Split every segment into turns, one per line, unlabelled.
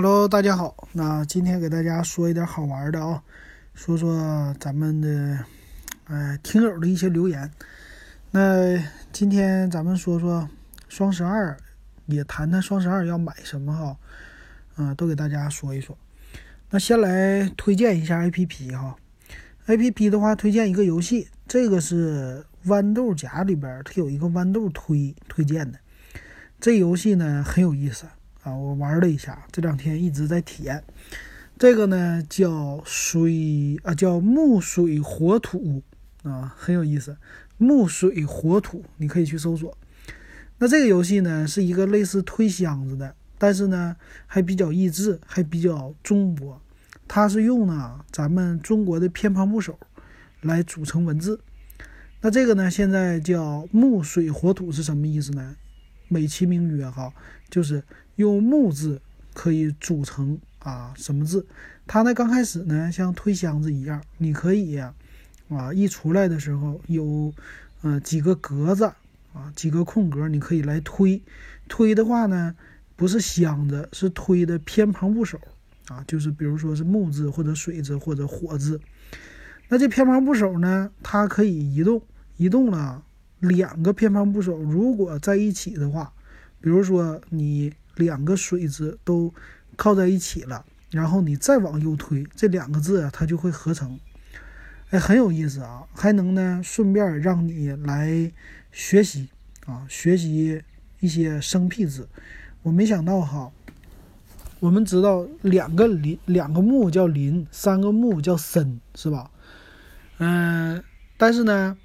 Hello，大家好。那今天给大家说一点好玩的啊，说说咱们的呃听友的一些留言。那今天咱们说说双十二，也谈谈双十二要买什么哈。嗯，都给大家说一说。那先来推荐一下 APP 哈。APP 的话，推荐一个游戏，这个是豌豆荚里边它有一个豌豆推推荐的。这游戏呢很有意思。啊，我玩了一下，这两天一直在体验。这个呢叫水啊，叫木水火土啊，很有意思。木水火土，你可以去搜索。那这个游戏呢是一个类似推箱子的，但是呢还比较益智，还比较中国。它是用呢咱们中国的偏旁部首来组成文字。那这个呢现在叫木水火土是什么意思呢？美其名曰哈，就是用木字可以组成啊什么字？它呢刚开始呢像推箱子一样，你可以啊一出来的时候有呃几个格子啊几个空格，你可以来推。推的话呢不是箱子，是推的偏旁部首啊，就是比如说是木字或者水字或者火字。那这偏旁部首呢，它可以移动，移动了。两个偏旁部首如果在一起的话，比如说你两个水字都靠在一起了，然后你再往右推，这两个字啊它就会合成，哎，很有意思啊，还能呢顺便让你来学习啊，学习一些生僻字。我没想到哈，我们知道两个林，两个木叫林，三个木叫森，是吧？嗯，但是呢。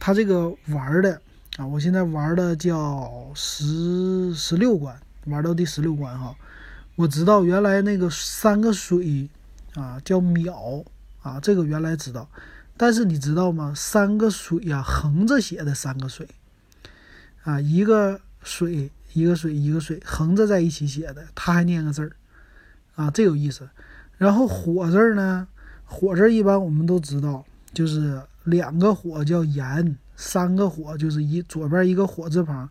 他这个玩的啊，我现在玩的叫十十六关，玩到第十六关哈。我知道原来那个三个水啊叫秒啊，这个原来知道。但是你知道吗？三个水呀，横着写的三个水啊，一个水一个水一个水横着在一起写的，他还念个字儿啊，这有意思。然后火字呢，火字一般我们都知道就是。两个火叫炎，三个火就是一左边一个火字旁，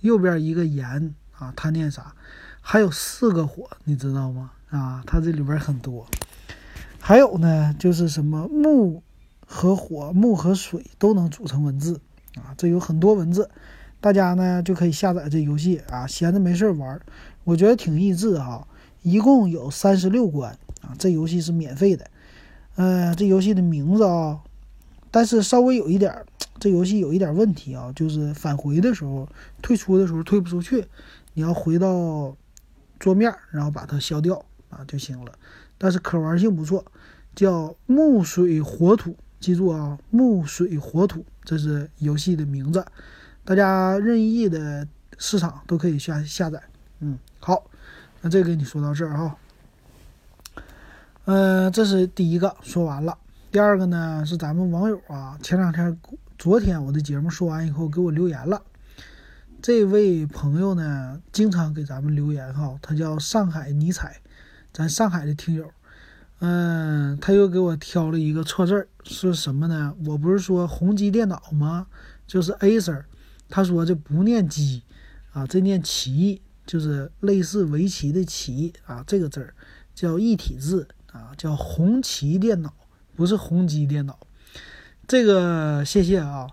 右边一个炎啊，它念啥？还有四个火，你知道吗？啊，它这里边很多。还有呢，就是什么木和火、木和水都能组成文字啊，这有很多文字，大家呢就可以下载这游戏啊，闲着没事玩，我觉得挺益智哈。一共有三十六关啊，这游戏是免费的。呃，这游戏的名字啊。但是稍微有一点，这游戏有一点问题啊，就是返回的时候、退出的时候退不出去，你要回到桌面，然后把它消掉啊就行了。但是可玩性不错，叫木水火土，记住啊，木水火土，这是游戏的名字，大家任意的市场都可以下下载。嗯，好，那这个你说到这儿哈，嗯，这是第一个说完了。第二个呢是咱们网友啊，前两天、昨天我的节目说完以后给我留言了。这位朋友呢，经常给咱们留言哈，他叫上海尼采，咱上海的听友。嗯，他又给我挑了一个错字儿，是什么呢？我不是说宏基电脑吗？就是 Acer。他说这不念机啊，这念棋，就是类似围棋的棋啊，这个字儿叫一体字啊，叫红旗电脑。不是宏基电脑，这个谢谢啊，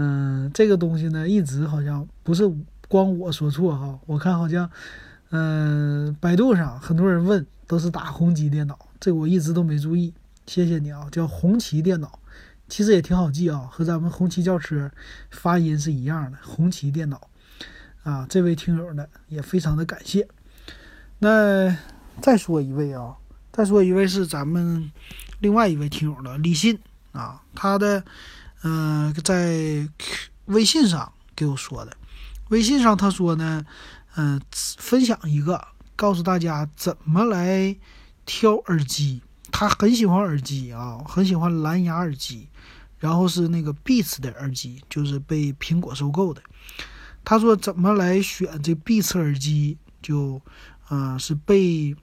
嗯，这个东西呢，一直好像不是光我说错哈，我看好像，嗯，百度上很多人问都是打宏基电脑，这我一直都没注意，谢谢你啊，叫红旗电脑，其实也挺好记啊，和咱们红旗轿车发音是一样的，红旗电脑，啊，这位听友呢也非常的感谢，那再说一位啊，再说一位是咱们。另外一位听友的，李信啊，他的，嗯，在微信上给我说的，微信上他说呢，嗯，分享一个，告诉大家怎么来挑耳机。他很喜欢耳机啊，很喜欢蓝牙耳机，然后是那个 Beats 的耳机，就是被苹果收购的。他说怎么来选这 Beats 耳机，就，嗯，是被。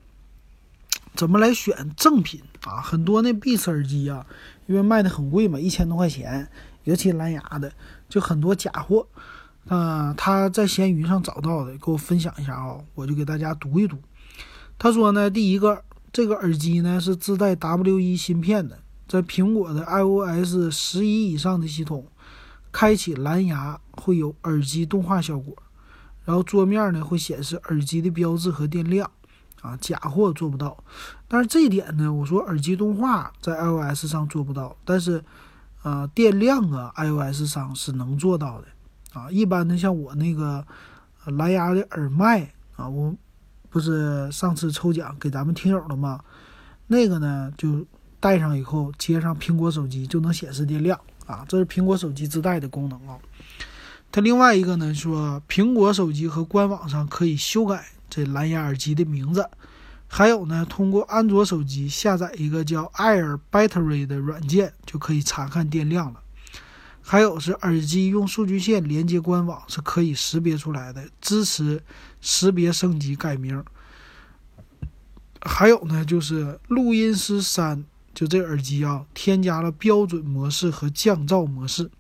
怎么来选正品啊？很多那 Beats 耳机啊，因为卖的很贵嘛，一千多块钱，尤其蓝牙的，就很多假货。啊，他在闲鱼上找到的，给我分享一下啊，我就给大家读一读。他说呢，第一个，这个耳机呢是自带 W1 芯片的，在苹果的 iOS 十一以上的系统，开启蓝牙会有耳机动画效果，然后桌面呢会显示耳机的标志和电量，啊，假货做不到。但是这一点呢，我说耳机动画在 iOS 上做不到，但是，呃，电量啊，iOS 上是能做到的，啊，一般的像我那个蓝牙的耳麦啊，我。不是上次抽奖给咱们听友了吗？那个呢，就带上以后接上苹果手机就能显示电量啊，这是苹果手机自带的功能啊。它另外一个呢说，苹果手机和官网上可以修改这蓝牙耳机的名字，还有呢，通过安卓手机下载一个叫 Air Battery 的软件就可以查看电量了。还有是耳机用数据线连接官网是可以识别出来的，支持识别升级改名。还有呢，就是录音师三，就这耳机啊，添加了标准模式和降噪模式，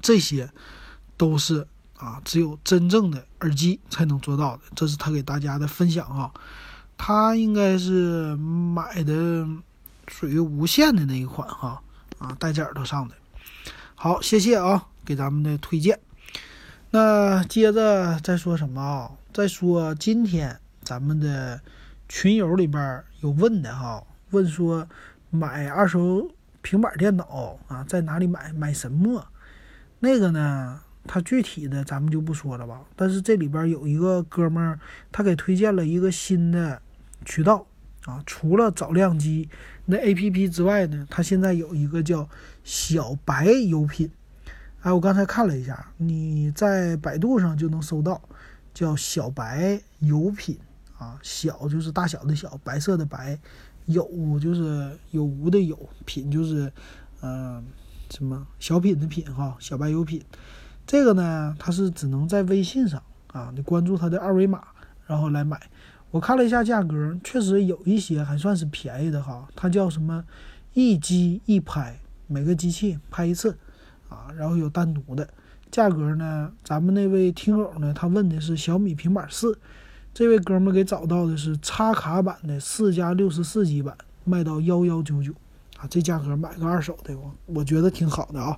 这些都是啊，只有真正的耳机才能做到的。这是他给大家的分享啊，他应该是买的属于无线的那一款哈啊，戴在耳朵上的。好，谢谢啊，给咱们的推荐。那接着再说什么啊？再说今天咱们的群友里边有问的哈，问说买二手平板电脑啊，在哪里买？买什么？那个呢？他具体的咱们就不说了吧。但是这里边有一个哥们儿，他给推荐了一个新的渠道啊，除了找靓机那 APP 之外呢，它现在有一个叫。小白油品，哎，我刚才看了一下，你在百度上就能搜到，叫小白油品啊，小就是大小的小，白色的白，有就是有无的有，品就是嗯什么小品的品哈，小白油品，这个呢，它是只能在微信上啊，你关注它的二维码，然后来买。我看了一下价格，确实有一些还算是便宜的哈，它叫什么一机一拍。每个机器拍一次，啊，然后有单独的价格呢。咱们那位听友呢，他问的是小米平板四，这位哥们给找到的是插卡版的四加六十四 G 版，卖到幺幺九九，啊，这价格买个二手的，我我觉得挺好的啊，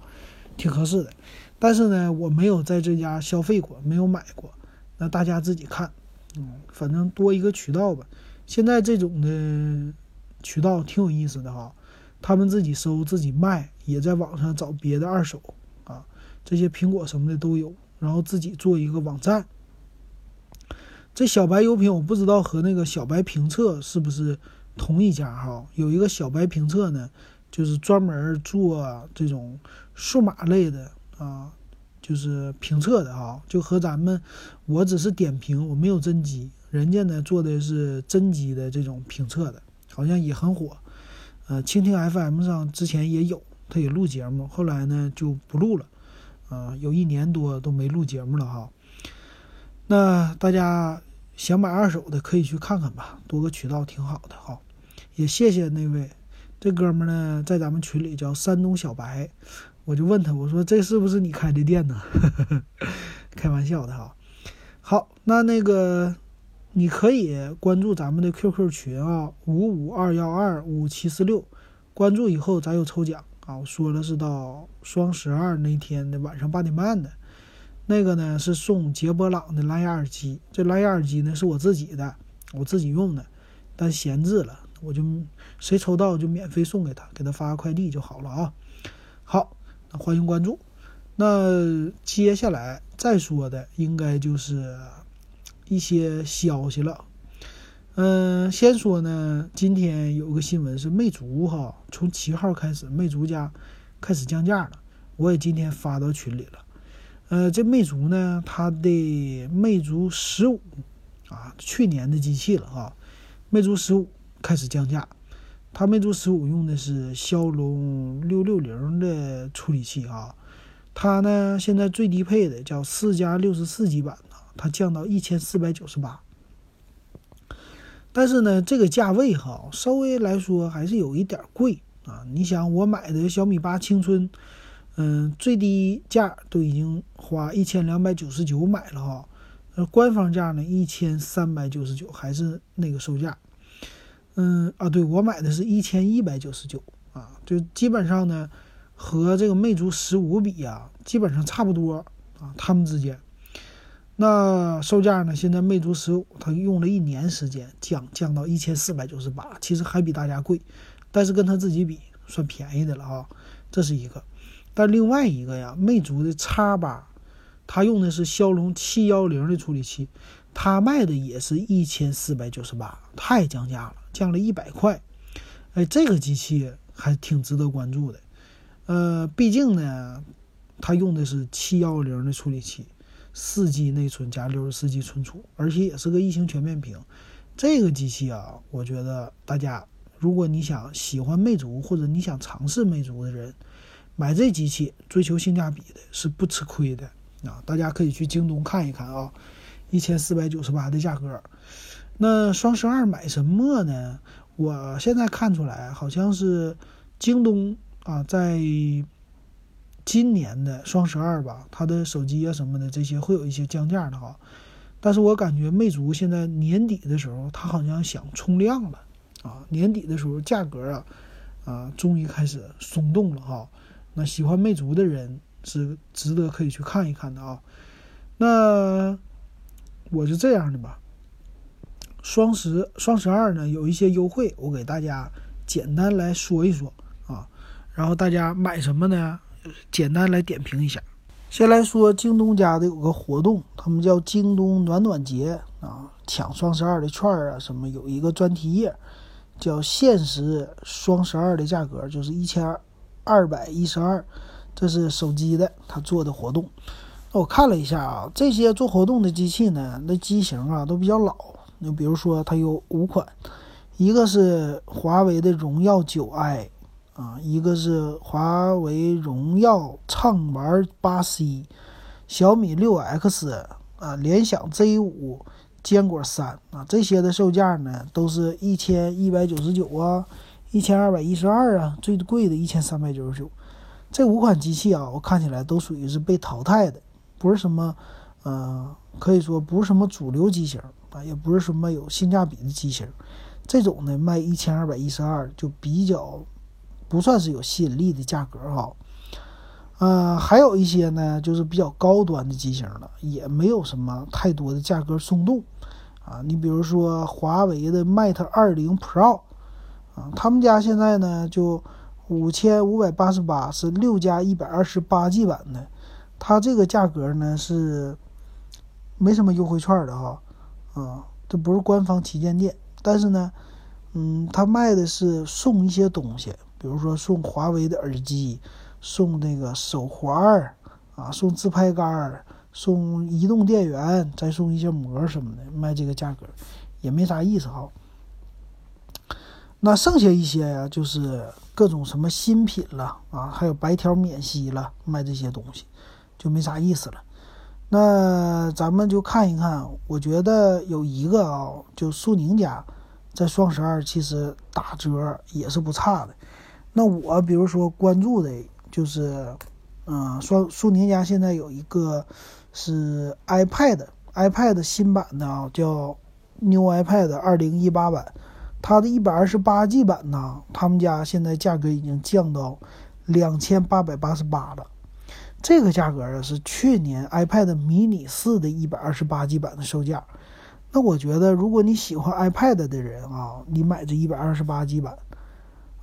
挺合适的。但是呢，我没有在这家消费过，没有买过，那大家自己看，嗯，反正多一个渠道吧。现在这种的渠道挺有意思的哈。他们自己收自己卖，也在网上找别的二手啊，这些苹果什么的都有，然后自己做一个网站。这小白油品我不知道和那个小白评测是不是同一家哈？有一个小白评测呢，就是专门做这种数码类的啊，就是评测的哈，就和咱们我只是点评，我没有真机，人家呢做的是真机的这种评测的，好像也很火。呃，蜻蜓 FM 上之前也有，他也录节目，后来呢就不录了，啊，有一年多都没录节目了哈。那大家想买二手的可以去看看吧，多个渠道挺好的哈。也谢谢那位这哥们呢，在咱们群里叫山东小白，我就问他，我说这是不是你开的店呢？开玩笑的哈。好，那那个。你可以关注咱们的 QQ 群啊，五五二幺二五七四六，关注以后咱有抽奖啊。我说了是到双十二那天的晚上八点半的，那个呢是送杰波朗的蓝牙耳机。这蓝牙耳机呢是我自己的，我自己用的，但闲置了，我就谁抽到就免费送给他，给他发个快递就好了啊。好，欢迎关注。那接下来再说的应该就是。一些消息了，嗯，先说呢，今天有个新闻是魅族哈，从七号开始，魅族家开始降价了，我也今天发到群里了，呃，这魅族呢，它的魅族十五啊，去年的机器了哈，魅族十五开始降价，它魅族十五用的是骁龙六六零的处理器啊，它呢现在最低配的叫四加六十四 G 版的。它降到一千四百九十八，但是呢，这个价位哈，稍微来说还是有一点贵啊。你想，我买的小米八青春，嗯，最低价都已经花一千两百九十九买了哈，官方价呢一千三百九十九，还是那个售价。嗯啊，对我买的是一千一百九十九啊，就基本上呢和这个魅族十五比啊，基本上差不多啊，它们之间。那售价呢？现在魅族十五它用了一年时间降降到一千四百九十八，其实还比大家贵，但是跟它自己比算便宜的了啊，这是一个。但另外一个呀，魅族的叉八，它用的是骁龙七幺零的处理器，它卖的也是一千四百九十八，太降价了，降了一百块。哎，这个机器还挺值得关注的。呃，毕竟呢，它用的是七幺零的处理器，四 G 内存加六十四 G 存储，而且也是个异形全面屏。这个机器啊，我觉得大家如果你想喜欢魅族或者你想尝试魅族的人。买这机器追求性价比的是不吃亏的啊！大家可以去京东看一看啊，一千四百九十八的价格。那双十二买什么呢？我现在看出来好像是京东啊，在今年的双十二吧，它的手机啊什么的这些会有一些降价的哈。但是我感觉魅族现在年底的时候，它好像想冲量了啊！年底的时候价格啊啊，终于开始松动了哈。那喜欢魅族的人是值得可以去看一看的啊。那我是这样的吧，双十双十二呢有一些优惠，我给大家简单来说一说啊。然后大家买什么呢？简单来点评一下。先来说京东家的有个活动，他们叫京东暖暖节啊，抢双十二的券啊什么，有一个专题页叫限时双十二的价格就是一千二。二百一十二，这是手机的他做的活动。那我看了一下啊，这些做活动的机器呢，那机型啊都比较老。你比如说，它有五款，一个是华为的荣耀九 i 啊，一个是华为荣耀畅玩八 c，小米六 x 啊，联想 Z 五，坚果三啊，这些的售价呢都是一千一百九十九啊。一千二百一十二啊，最贵的一千三百九十九。这五款机器啊，我看起来都属于是被淘汰的，不是什么，呃，可以说不是什么主流机型啊，也不是什么有性价比的机型。这种呢，卖一千二百一十二就比较不算是有吸引力的价格哈。呃，还有一些呢，就是比较高端的机型了，也没有什么太多的价格松动啊。你比如说华为的 Mate 二零 Pro。啊，他们家现在呢就五千五百八十八是六加一百二十八 G 版的，它这个价格呢是没什么优惠券的哈，啊这不是官方旗舰店，但是呢，嗯，他卖的是送一些东西，比如说送华为的耳机，送那个手环啊，送自拍杆儿送移动电源，再送一些膜什么的，卖这个价格也没啥意思哈。那剩下一些呀，就是各种什么新品了啊，还有白条免息了，卖这些东西就没啥意思了。那咱们就看一看，我觉得有一个啊，就苏宁家在双十二其实打折也是不差的。那我比如说关注的就是，嗯，双苏宁家现在有一个是 iPad，iPad 新版的啊，叫 New iPad 二零一八版。它的一百二十八 G 版呢，他们家现在价格已经降到两千八百八十八了。这个价格啊是去年 iPad mini 四的一百二十八 G 版的售价。那我觉得，如果你喜欢 iPad 的人啊，你买这一百二十八 G 版，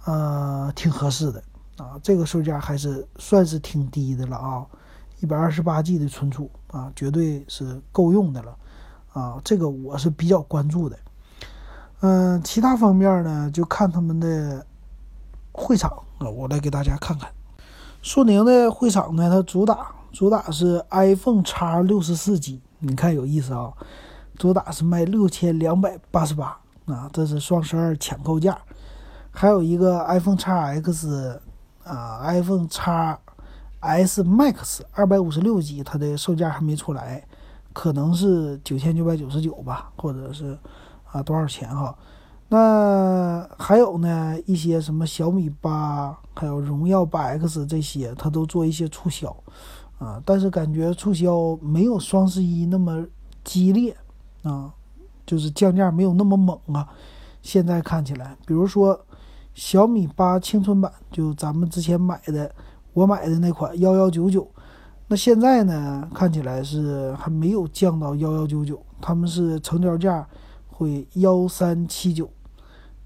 呃，挺合适的啊。这个售价还是算是挺低的了啊，一百二十八 G 的存储啊，绝对是够用的了啊。这个我是比较关注的。嗯，其他方面呢，就看他们的会场啊。我来给大家看看，苏宁的会场呢，它主打主打是 iPhone X 六十四 G，你看有意思啊。主打是卖六千两百八十八啊，这是双十二抢购价。还有一个 iPhone X X 啊，iPhone X S Max 二百五十六 G，它的售价还没出来，可能是九千九百九十九吧，或者是。啊，多少钱哈？那还有呢，一些什么小米八，还有荣耀八 X 这些，它都做一些促销啊。但是感觉促销没有双十一那么激烈啊，就是降价没有那么猛啊。现在看起来，比如说小米八青春版，就咱们之前买的，我买的那款幺幺九九，那现在呢看起来是还没有降到幺幺九九，他们是成交价会幺三七九，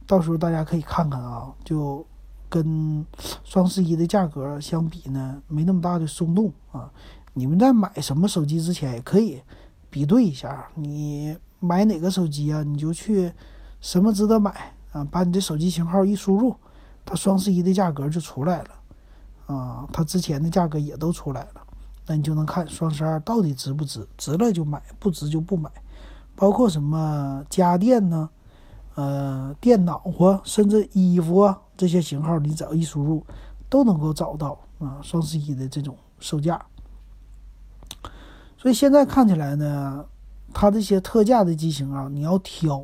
到时候大家可以看看啊，就跟双十一的价格相比呢，没那么大的松动啊。你们在买什么手机之前也可以比对一下，你买哪个手机啊，你就去什么值得买啊，把你的手机型号一输入，它双十一的价格就出来了啊，它之前的价格也都出来了，那你就能看双十二到底值不值，值了就买，不值就不买。包括什么家电呢，呃，电脑啊，甚至衣服啊这些型号，你只要一输入，都能够找到啊双十一的这种售价。所以现在看起来呢，它这些特价的机型啊，你要挑，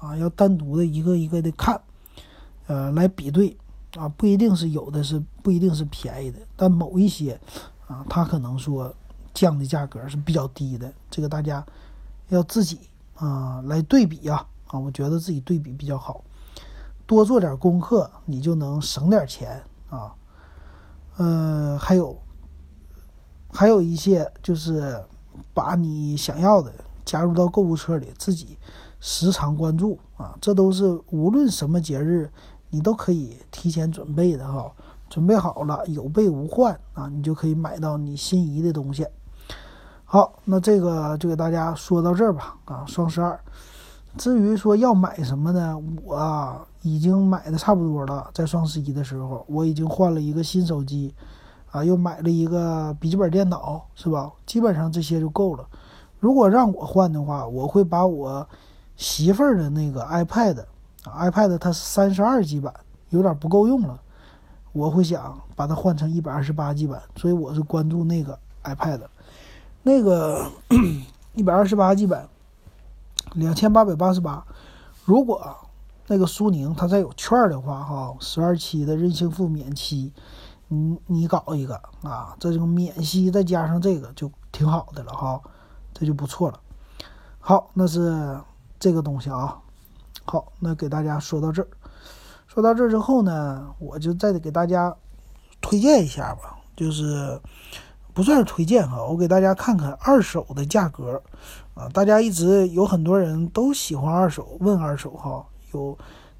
啊，要单独的一个一个的看，呃，来比对，啊，不一定是有的是不一定是便宜的，但某一些，啊，它可能说降的价格是比较低的，这个大家要自己啊来对比呀，啊，我觉得自己对比比较好，多做点功课，你就能省点钱啊，呃，还有。还有一些就是把你想要的加入到购物车里，自己时常关注啊，这都是无论什么节日你都可以提前准备的哈。准备好了，有备无患啊，你就可以买到你心仪的东西。好，那这个就给大家说到这儿吧啊，双十二。至于说要买什么呢，我啊已经买的差不多了，在双十一的时候，我已经换了一个新手机。啊，又买了一个笔记本电脑，是吧？基本上这些就够了。如果让我换的话，我会把我媳妇儿的那个 iPad，iPad 它是三十二 G 版，有点不够用了。我会想把它换成一百二十八 G 版，所以我是关注那个 iPad。那个 一百二十八 G 版，两千八百八十八。如果那个苏宁它再有券的话，哈，十二期的任性付免息。你你搞一个啊，这种免息再加上这个就挺好的了哈，这就不错了。好，那是这个东西啊。好，那给大家说到这儿，说到这儿之后呢，我就再给大家推荐一下吧，就是不算是推荐哈，我给大家看看二手的价格啊。大家一直有很多人都喜欢二手，问二手哈，有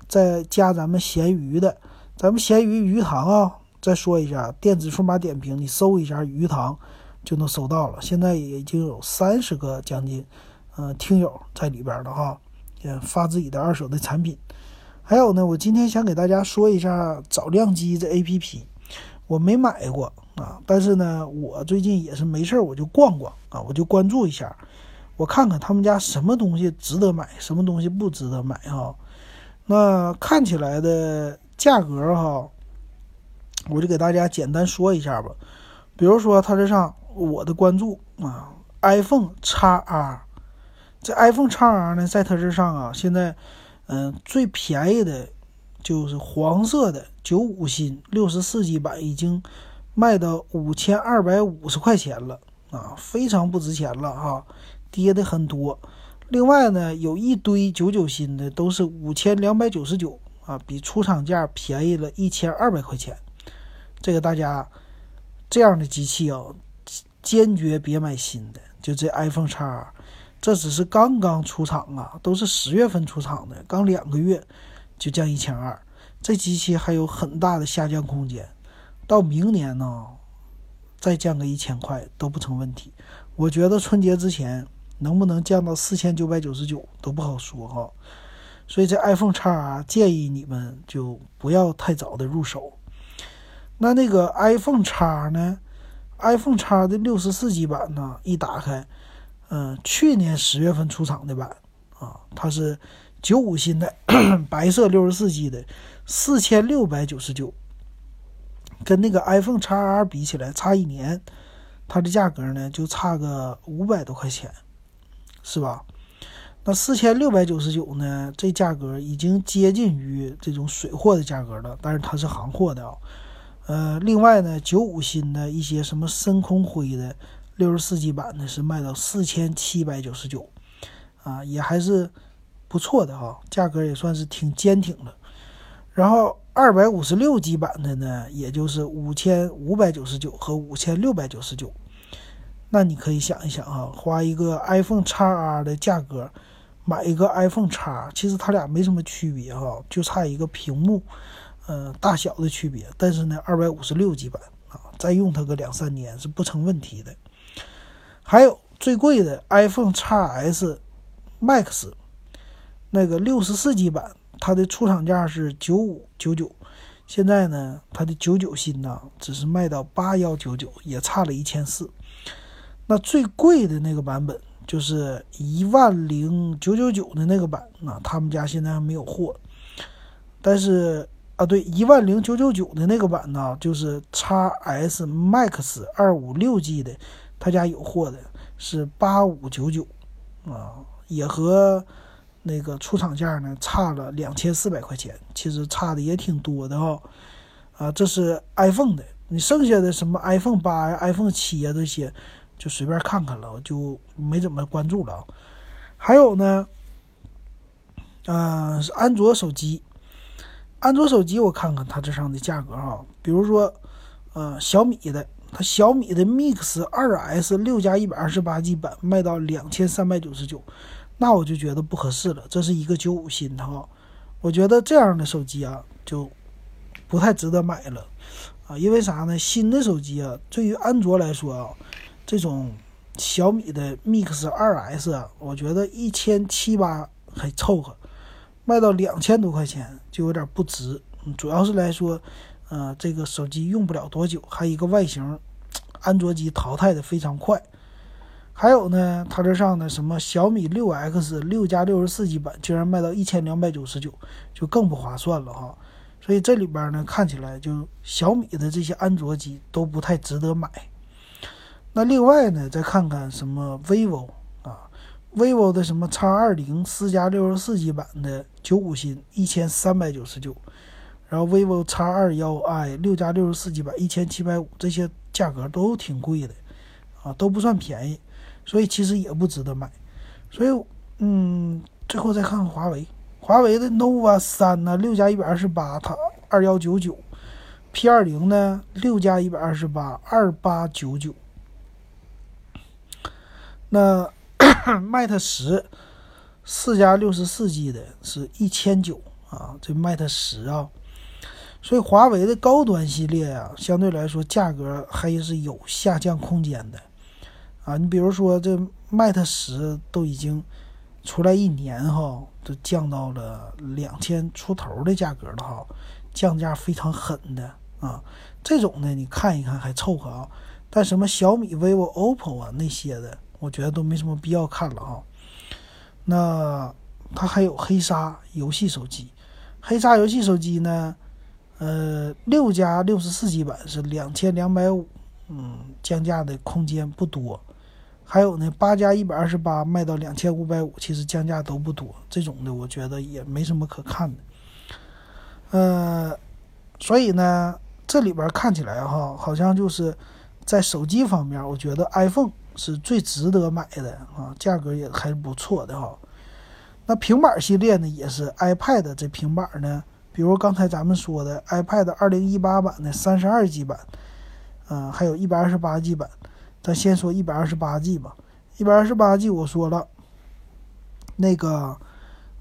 在加咱们闲鱼的，咱们闲鱼鱼塘啊。再说一下电子数码点评，你搜一下鱼塘就能搜到了。现在已经有三十个将近，呃，听友在里边了哈，也发自己的二手的产品。还有呢，我今天想给大家说一下找靓机这 APP，我没买过啊，但是呢，我最近也是没事儿我就逛逛啊，我就关注一下，我看看他们家什么东西值得买，什么东西不值得买哈。那看起来的价格哈。我就给大家简单说一下吧，比如说它这上我的关注啊，iPhone XR，这 iPhone XR 呢，在它这上啊，现在嗯最便宜的，就是黄色的九五新六十四 G 版，已经卖到五千二百五十块钱了啊，非常不值钱了哈，跌的很多。另外呢，有一堆九九新的都是五千两百九十九啊，比出厂价便宜了一千二百块钱。这个大家这样的机器啊，坚决别买新的。就这 iPhone X，这只是刚刚出厂啊，都是十月份出厂的，刚两个月就降一千二。这机器还有很大的下降空间，到明年呢，再降个一千块都不成问题。我觉得春节之前能不能降到四千九百九十九都不好说哈。所以这 iPhone X 建议你们就不要太早的入手。那那个 iPhone X 呢？iPhone X 的六十四 G 版呢？一打开，嗯，去年十月份出厂的版啊，它是九五新的 白色六十四 G 的，四千六百九十九，跟那个 iPhone XR 比起来差一年，它的价格呢就差个五百多块钱，是吧？那四千六百九十九呢？这价格已经接近于这种水货的价格了，但是它是行货的啊。呃，另外呢，九五新的一些什么深空灰的六十四 G 版的是卖到四千七百九十九，啊，也还是不错的哈，价格也算是挺坚挺的。然后二百五十六 G 版的呢，也就是五千五百九十九和五千六百九十九。那你可以想一想啊，花一个 iPhone XR 的价格买一个 iPhone X，其实它俩没什么区别哈，就差一个屏幕，呃，大小的区别。但是呢，二百五十六 G 版啊，再用它个两三年是不成问题的。还有最贵的 iPhone XS Max，那个六十四 G 版，它的出厂价是九五九九，现在呢，它的九九新呢，只是卖到八幺九九，也差了一千四。那最贵的那个版本就是一万零九九九的那个版，那他们家现在还没有货。但是啊，对，一万零九九九的那个版呢，就是 x S Max 二五六 G 的，他家有货的，是八五九九，啊，也和那个出厂价呢差了两千四百块钱，其实差的也挺多的哈。啊，这是 iPhone 的，你剩下的什么 iPhone 八呀、iPhone 七呀这些。就随便看看了，我就没怎么关注了。还有呢，嗯，是安卓手机。安卓手机我看看它这上的价格啊，比如说，呃，小米的，它小米的 Mix 二 S 六加一百二十八 G 版卖到两千三百九十九，那我就觉得不合适了。这是一个九五新的哈，我觉得这样的手机啊，就不太值得买了啊，因为啥呢？新的手机啊，对于安卓来说啊。这种小米的 Mix 二 S，我觉得一千七八还凑合，卖到两千多块钱就有点不值。主要是来说，呃，这个手机用不了多久，还一个外形，安卓机淘汰的非常快。还有呢，它这上的什么小米六 X 六加六十四 G 版，竟然卖到一千两百九十九，就更不划算了哈。所以这里边呢，看起来就小米的这些安卓机都不太值得买。那另外呢，再看看什么 vivo 啊，vivo 的什么 X 二零四加六十四 G 版的九五新一千三百九十九，然后 vivo X 二幺 i 六加六十四 G 版一千七百五，这些价格都挺贵的，啊，都不算便宜，所以其实也不值得买。所以，嗯，最后再看看华为，华为的 nova 三呢，六加一百二十八，它二幺九九，P 二零呢，六加一百二十八，二八九九。那 Mate 十四加六十四 G 的是一千九啊，这 Mate 十啊，所以华为的高端系列啊，相对来说价格还是有下降空间的啊。你比如说这 Mate 十都已经出来一年哈，都降到了两千出头的价格了哈，降价非常狠的啊。这种呢，你看一看还凑合啊，但什么小米、vivo、OPPO 啊那些的。我觉得都没什么必要看了啊。那它还有黑鲨游戏手机，黑鲨游戏手机呢，呃，六加六十四 G 版是两千两百五，嗯，降价的空间不多。还有呢，八加一百二十八卖到两千五百五，其实降价都不多。这种的我觉得也没什么可看的。呃，所以呢，这里边看起来哈，好像就是在手机方面，我觉得 iPhone。是最值得买的啊，价格也还是不错的哈。那平板系列呢，也是 iPad 这平板呢，比如刚才咱们说的 iPad 二零一八版的三十二 G 版，嗯，还有一百二十八 G 版。咱先说一百二十八 G 吧，一百二十八 G 我说了，那个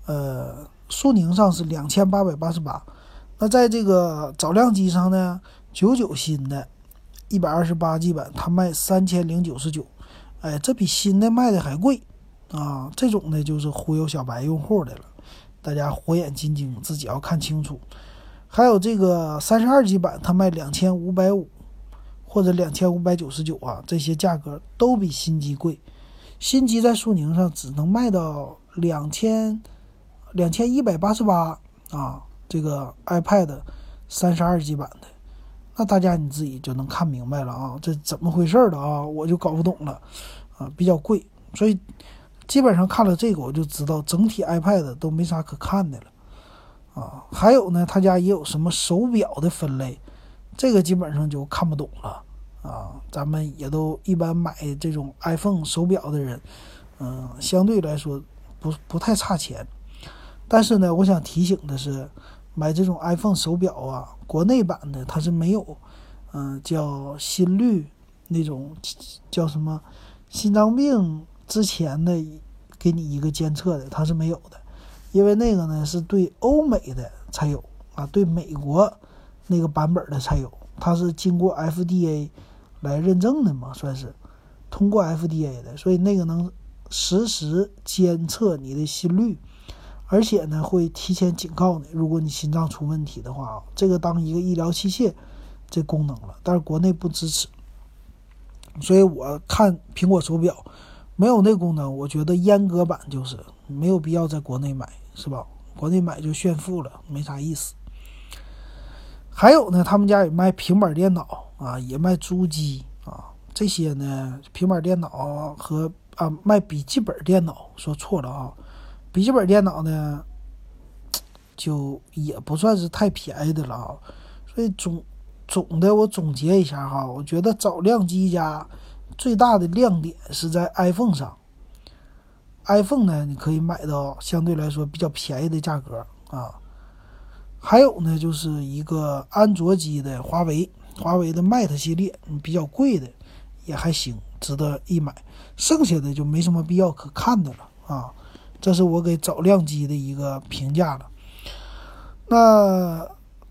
呃，苏宁上是两千八百八十八，那在这个找靓机上呢，九九新的，一百二十八 G 版它卖三千零九十九。哎，这比新的卖的还贵，啊，这种的就是忽悠小白用户的了，大家火眼金睛，自己要看清楚。还有这个三十二 G 版，它卖两千五百五，或者两千五百九十九啊，这些价格都比新机贵。新机在苏宁上只能卖到两千两千一百八十八啊，这个 iPad 三十二 G 版的。那大家你自己就能看明白了啊，这怎么回事儿了啊？我就搞不懂了，啊，比较贵，所以基本上看了这个我就知道整体 iPad 都没啥可看的了，啊，还有呢，他家也有什么手表的分类，这个基本上就看不懂了，啊，咱们也都一般买这种 iPhone 手表的人，嗯，相对来说不不太差钱。但是呢，我想提醒的是，买这种 iPhone 手表啊，国内版的它是没有，嗯，叫心率那种叫什么心脏病之前的给你一个监测的，它是没有的，因为那个呢是对欧美的才有啊，对美国那个版本的才有，它是经过 FDA 来认证的嘛，算是通过 FDA 的，所以那个能实时监测你的心率。而且呢，会提前警告你，如果你心脏出问题的话啊，这个当一个医疗器械这功能了，但是国内不支持。所以我看苹果手表没有那功能，我觉得阉割版就是没有必要在国内买，是吧？国内买就炫富了，没啥意思。还有呢，他们家也卖平板电脑啊，也卖主机啊，这些呢，平板电脑和啊卖笔记本电脑，说错了啊。笔记本电脑呢，就也不算是太便宜的了啊，所以总总的我总结一下哈，我觉得找亮机家最大的亮点是在 iPhone 上，iPhone 呢你可以买到相对来说比较便宜的价格啊，还有呢就是一个安卓机的华为，华为的 Mate 系列比较贵的也还行，值得一买，剩下的就没什么必要可看的了啊。这是我给找靓机的一个评价了。那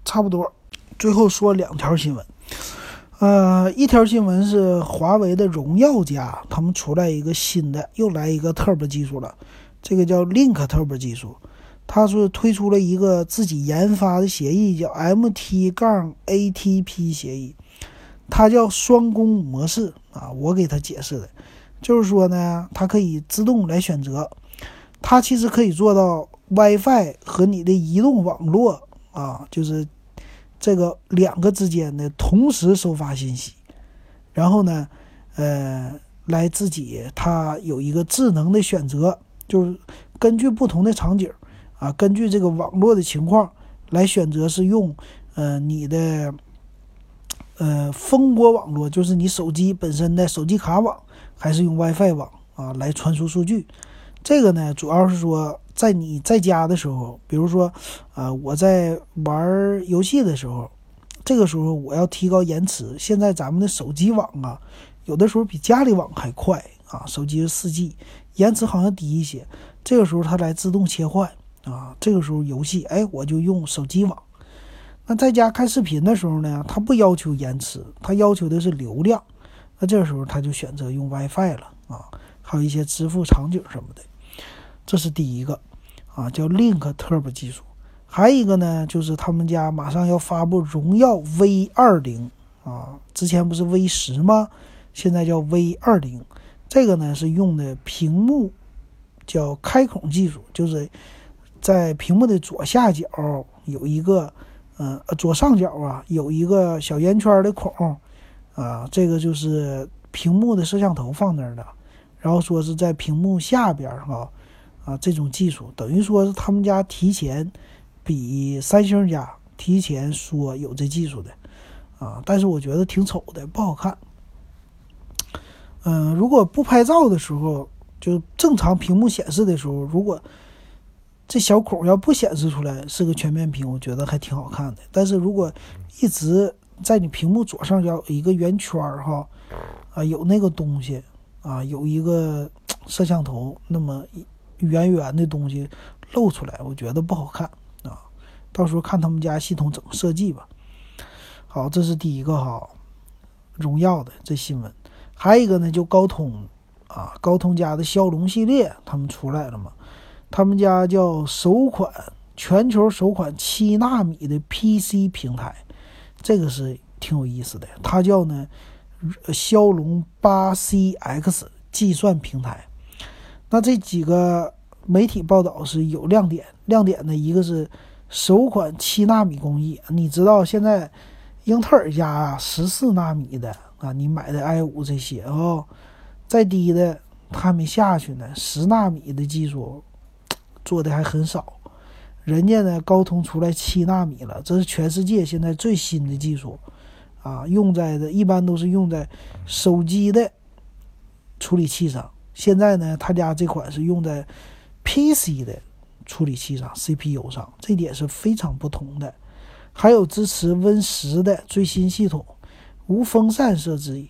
差不多，最后说两条新闻。呃，一条新闻是华为的荣耀家，他们出来一个新的，又来一个 Turbo 技术了。这个叫 Link Turbo 技术，它是推出了一个自己研发的协议，叫 MT 杠 ATP 协议。它叫双工模式啊，我给他解释的，就是说呢，它可以自动来选择。它其实可以做到 WiFi 和你的移动网络啊，就是这个两个之间的同时收发信息，然后呢，呃，来自己它有一个智能的选择，就是根据不同的场景啊，根据这个网络的情况来选择是用呃你的呃蜂窝网络，就是你手机本身的手机卡网，还是用 WiFi 网啊来传输数据。这个呢，主要是说，在你在家的时候，比如说，呃，我在玩游戏的时候，这个时候我要提高延迟。现在咱们的手机网啊，有的时候比家里网还快啊，手机是四 G，延迟好像低一些。这个时候它来自动切换啊，这个时候游戏，哎，我就用手机网。那在家看视频的时候呢，它不要求延迟，它要求的是流量。那这个时候他就选择用 WiFi 了啊，还有一些支付场景什么的。这是第一个，啊，叫 Link Turbo 技术。还有一个呢，就是他们家马上要发布荣耀 V 二零啊，之前不是 V 十吗？现在叫 V 二零。这个呢是用的屏幕叫开孔技术，就是在屏幕的左下角有一个，呃，左上角啊有一个小圆圈的孔，啊，这个就是屏幕的摄像头放那儿的。然后说是在屏幕下边哈。啊，这种技术等于说是他们家提前比三星家提前说有这技术的啊，但是我觉得挺丑的，不好看。嗯，如果不拍照的时候，就正常屏幕显示的时候，如果这小孔要不显示出来是个全面屏，我觉得还挺好看的。但是如果一直在你屏幕左上角一个圆圈儿哈，啊，有那个东西啊，有一个摄像头，那么。圆圆的东西露出来，我觉得不好看啊。到时候看他们家系统怎么设计吧。好，这是第一个哈，荣耀的这新闻。还有一个呢，就高通啊，高通家的骁龙系列他们出来了嘛？他们家叫首款全球首款七纳米的 PC 平台，这个是挺有意思的。它叫呢骁龙八 CX 计算平台。那这几个媒体报道是有亮点，亮点的一个是首款七纳米工艺。你知道现在英特尔家啊十四纳米的啊，你买的 i 五这些啊，再低的它还没下去呢。十纳米的技术做的还很少，人家呢高通出来七纳米了，这是全世界现在最新的技术啊，用在的一般都是用在手机的处理器上。现在呢，他家这款是用在 PC 的处理器上，CPU 上，这点是非常不同的。还有支持 Win 十的最新系统，无风扇设置，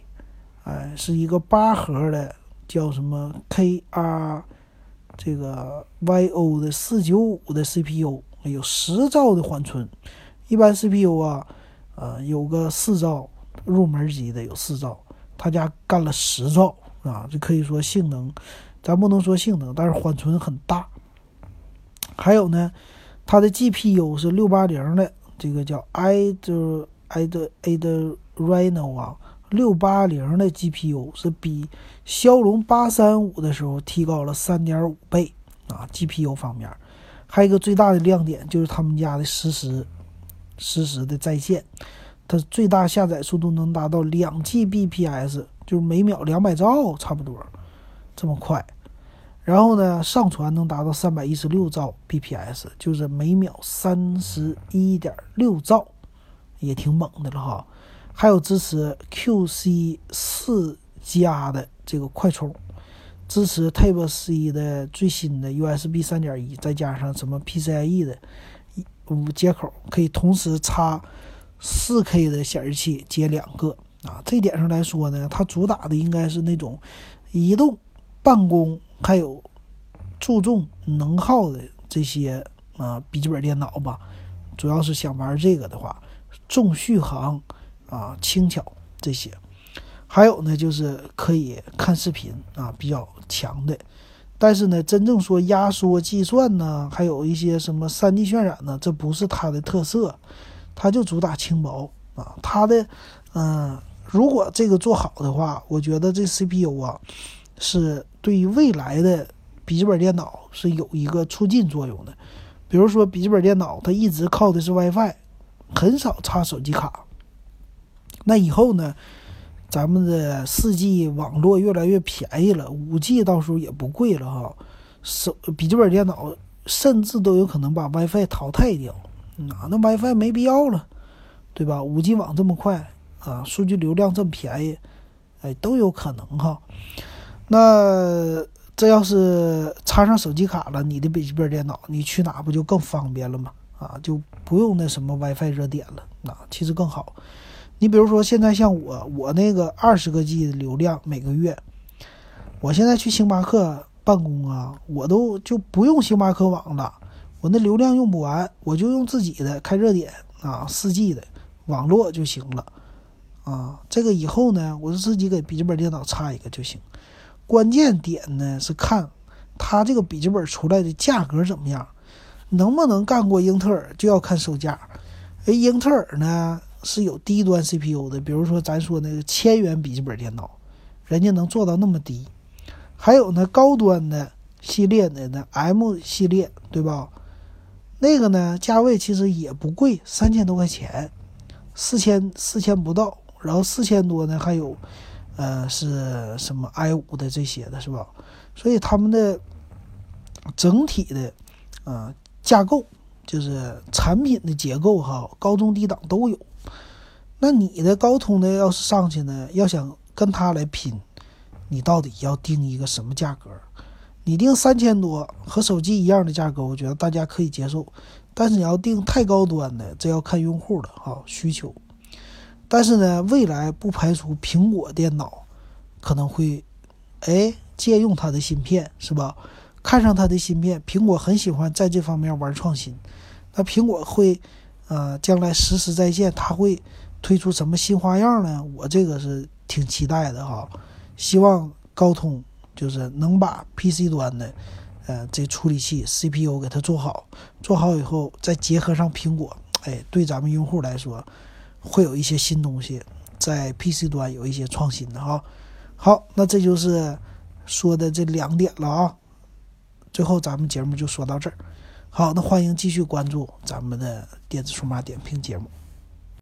哎，是一个八核的，叫什么 KR 这个 YO 的四九五的 CPU，有十兆的缓存。一般 CPU 啊，呃，有个四兆，入门级的有四兆，他家干了十兆。啊，这可以说性能，咱不能说性能，但是缓存很大。还有呢，它的 GPU 是六八零的，这个叫 i 就 i 的 a 的 Reno 啊，六八零的 GPU 是比骁龙八三五的时候提高了三点五倍啊。GPU 方面，还有一个最大的亮点就是他们家的实时实时的在线，它最大下载速度能达到两 Gbps。就是每秒两百兆，差不多这么快。然后呢，上传能达到三百一十六兆 bps，就是每秒三十一点六兆，也挺猛的了哈。还有支持 QC 四加的这个快充，支持 Type C 的最新的 USB 三点一，再加上什么 PCIe 的五接口，可以同时插四 K 的显示器，接两个。啊，这点上来说呢，它主打的应该是那种移动、办公，还有注重能耗的这些啊笔记本电脑吧。主要是想玩这个的话，重续航啊、轻巧这些。还有呢，就是可以看视频啊，比较强的。但是呢，真正说压缩计算呢，还有一些什么 3D 渲染呢，这不是它的特色。它就主打轻薄啊，它的嗯。如果这个做好的话，我觉得这 CPU 啊，是对于未来的笔记本电脑是有一个促进作用的。比如说，笔记本电脑它一直靠的是 WiFi，很少插手机卡。那以后呢，咱们的 4G 网络越来越便宜了，5G 到时候也不贵了哈。手笔记本电脑甚至都有可能把 WiFi 淘汰掉，啊，那 WiFi 没必要了，对吧？5G 网这么快。啊，数据流量这么便宜，哎，都有可能哈。那这要是插上手机卡了，你的笔记本电脑，你去哪不就更方便了吗？啊，就不用那什么 WiFi 热点了，那其实更好。你比如说现在像我，我那个二十个 G 的流量每个月，我现在去星巴克办公啊，我都就不用星巴克网了，我那流量用不完，我就用自己的开热点啊，四 G 的网络就行了。啊，这个以后呢，我就自己给笔记本电脑插一个就行。关键点呢是看它这个笔记本出来的价格怎么样，能不能干过英特尔，就要看售价。哎，英特尔呢是有低端 CPU 的，比如说咱说那个千元笔记本电脑，人家能做到那么低。还有呢，高端的系列的呢 M 系列，对吧？那个呢价位其实也不贵，三千多块钱，四千四千不到。然后四千多呢，还有，呃，是什么 i 五的这些的是吧？所以他们的整体的，呃，架构就是产品的结构哈，高中低档都有。那你的高通的要是上去呢，要想跟它来拼，你到底要定一个什么价格？你定三千多和手机一样的价格，我觉得大家可以接受。但是你要定太高端的，这要看用户的哈需求。但是呢，未来不排除苹果电脑可能会，哎，借用它的芯片，是吧？看上它的芯片，苹果很喜欢在这方面玩创新。那苹果会，呃，将来实时在线，它会推出什么新花样呢？我这个是挺期待的哈。希望高通就是能把 PC 端的，呃，这处理器 CPU 给它做好，做好以后再结合上苹果，哎，对咱们用户来说。会有一些新东西在 PC 端有一些创新的哈，好，那这就是说的这两点了啊。最后咱们节目就说到这儿，好，那欢迎继续关注咱们的电子数码点评节目。